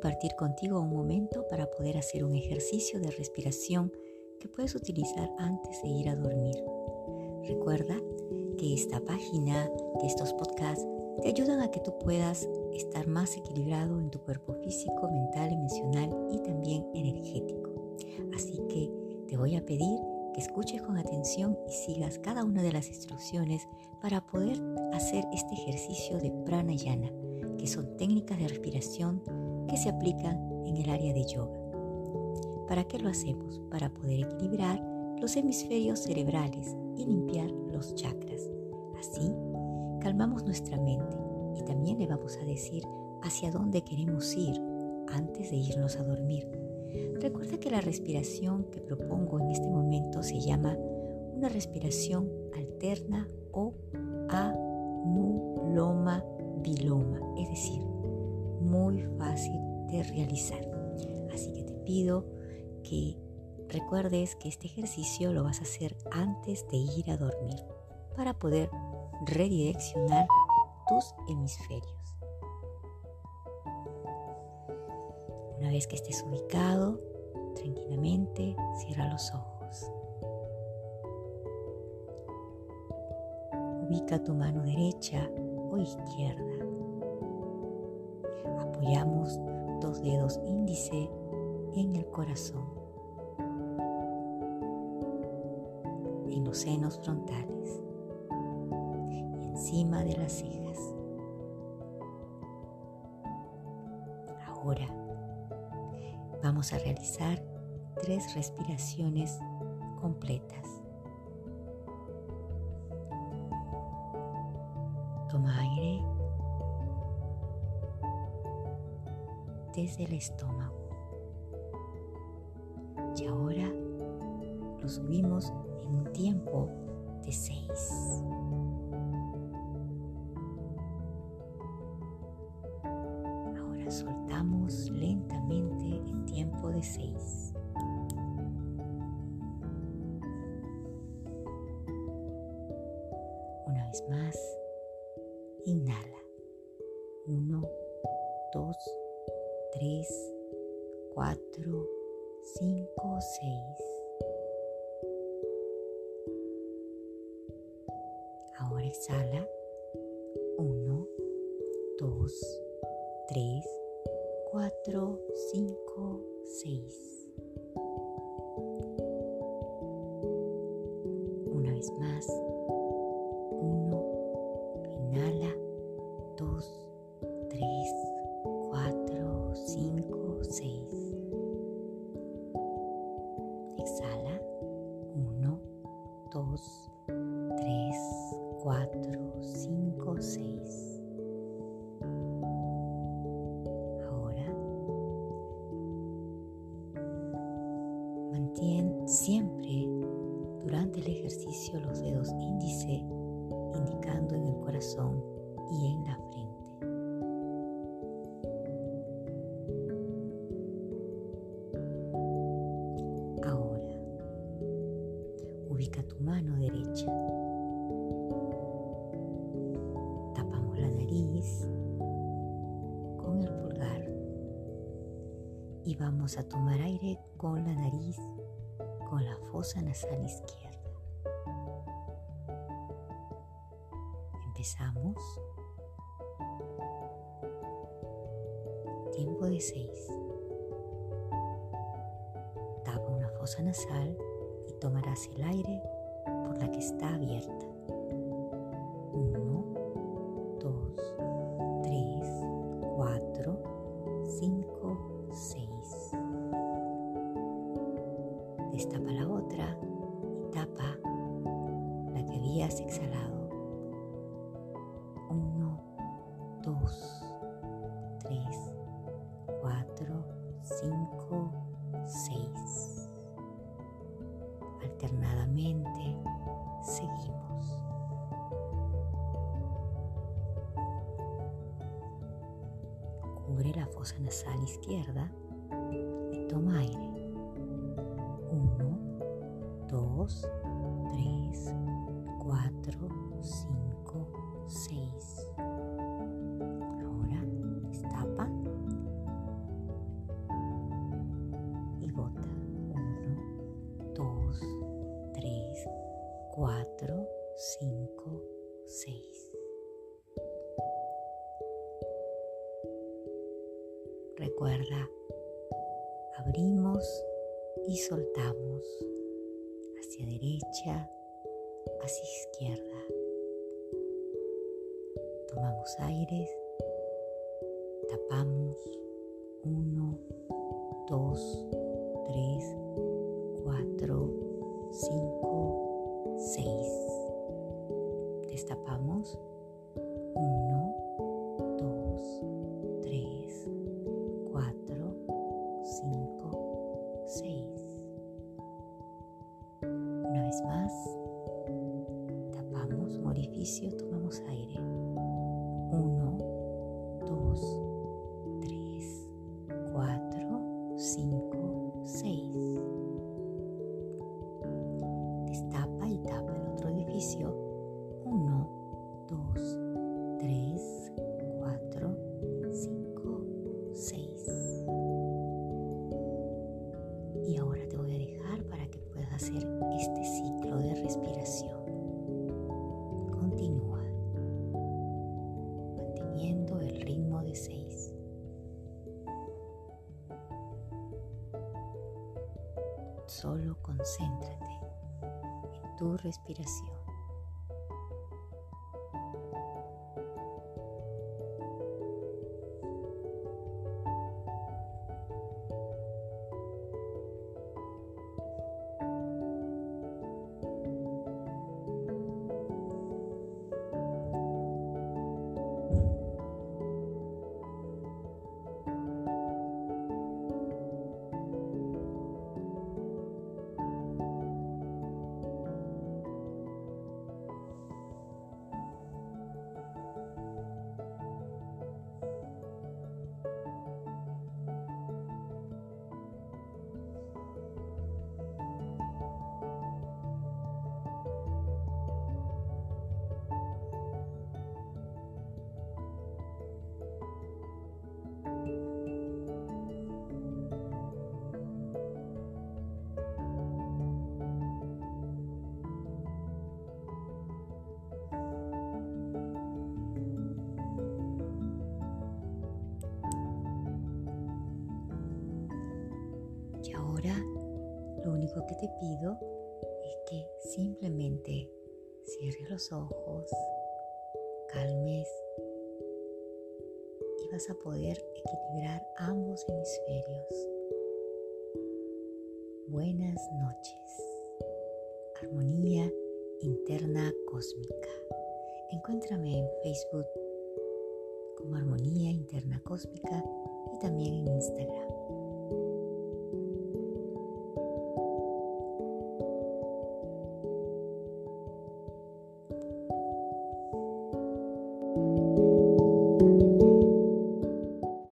compartir contigo un momento para poder hacer un ejercicio de respiración que puedes utilizar antes de ir a dormir. Recuerda que esta página, que estos podcasts te ayudan a que tú puedas estar más equilibrado en tu cuerpo físico, mental, emocional y también energético. Así que te voy a pedir que escuches con atención y sigas cada una de las instrucciones para poder hacer este ejercicio de pranayana, que son técnicas de respiración que se aplican en el área de yoga. ¿Para qué lo hacemos? Para poder equilibrar los hemisferios cerebrales y limpiar los chakras. Así, calmamos nuestra mente y también le vamos a decir hacia dónde queremos ir antes de irnos a dormir. Recuerda que la respiración que propongo en este momento se llama una respiración alterna o anuloma viloma, es decir, muy fácil de realizar. Así que te pido que recuerdes que este ejercicio lo vas a hacer antes de ir a dormir para poder redireccionar tus hemisferios. Una vez que estés ubicado, tranquilamente cierra los ojos. Ubica tu mano derecha o izquierda. Apoyamos dos dedos índice en el corazón, en los senos frontales y encima de las cejas. Ahora vamos a realizar tres respiraciones completas. Toma aire desde el estómago. Y ahora lo subimos en un tiempo de seis. Ahora soltamos lentamente en tiempo de seis. Una vez más, inhala. Uno, dos, tres, cuatro, cinco, seis. Ahora exhala. Uno, dos, tres, cuatro, cinco, seis. Una vez más. 4, 5, 6. Ahora mantén siempre durante el ejercicio los dedos índice indicando en el corazón y en la frente. Ahora, ubica tu mano derecha con el pulgar y vamos a tomar aire con la nariz, con la fosa nasal izquierda. Empezamos. Tiempo de 6. Tapa una fosa nasal y tomarás el aire por la que está abierta. 1, 2, 3, 4, 5, 6. Alternadamente seguimos. Cubre la fosa nasal izquierda y toma aire. 1, 2, 3, 4, 5, Recuerda, abrimos y soltamos. Hacia derecha, hacia izquierda. Tomamos aires, tapamos. 1, 2, 3, 4, 5, 6. Destapamos. 1, 2, 5, 6. Una vez más, tapamos un orificio, tomamos aire. 1, 2, 3, 4, 5, 6. Hacer este ciclo de respiración. Continúa manteniendo el ritmo de 6. Solo concéntrate en tu respiración. Ahora lo único que te pido es que simplemente cierres los ojos, calmes y vas a poder equilibrar ambos hemisferios. Buenas noches. Armonía interna cósmica. Encuéntrame en Facebook como Armonía Interna Cósmica y también en Instagram.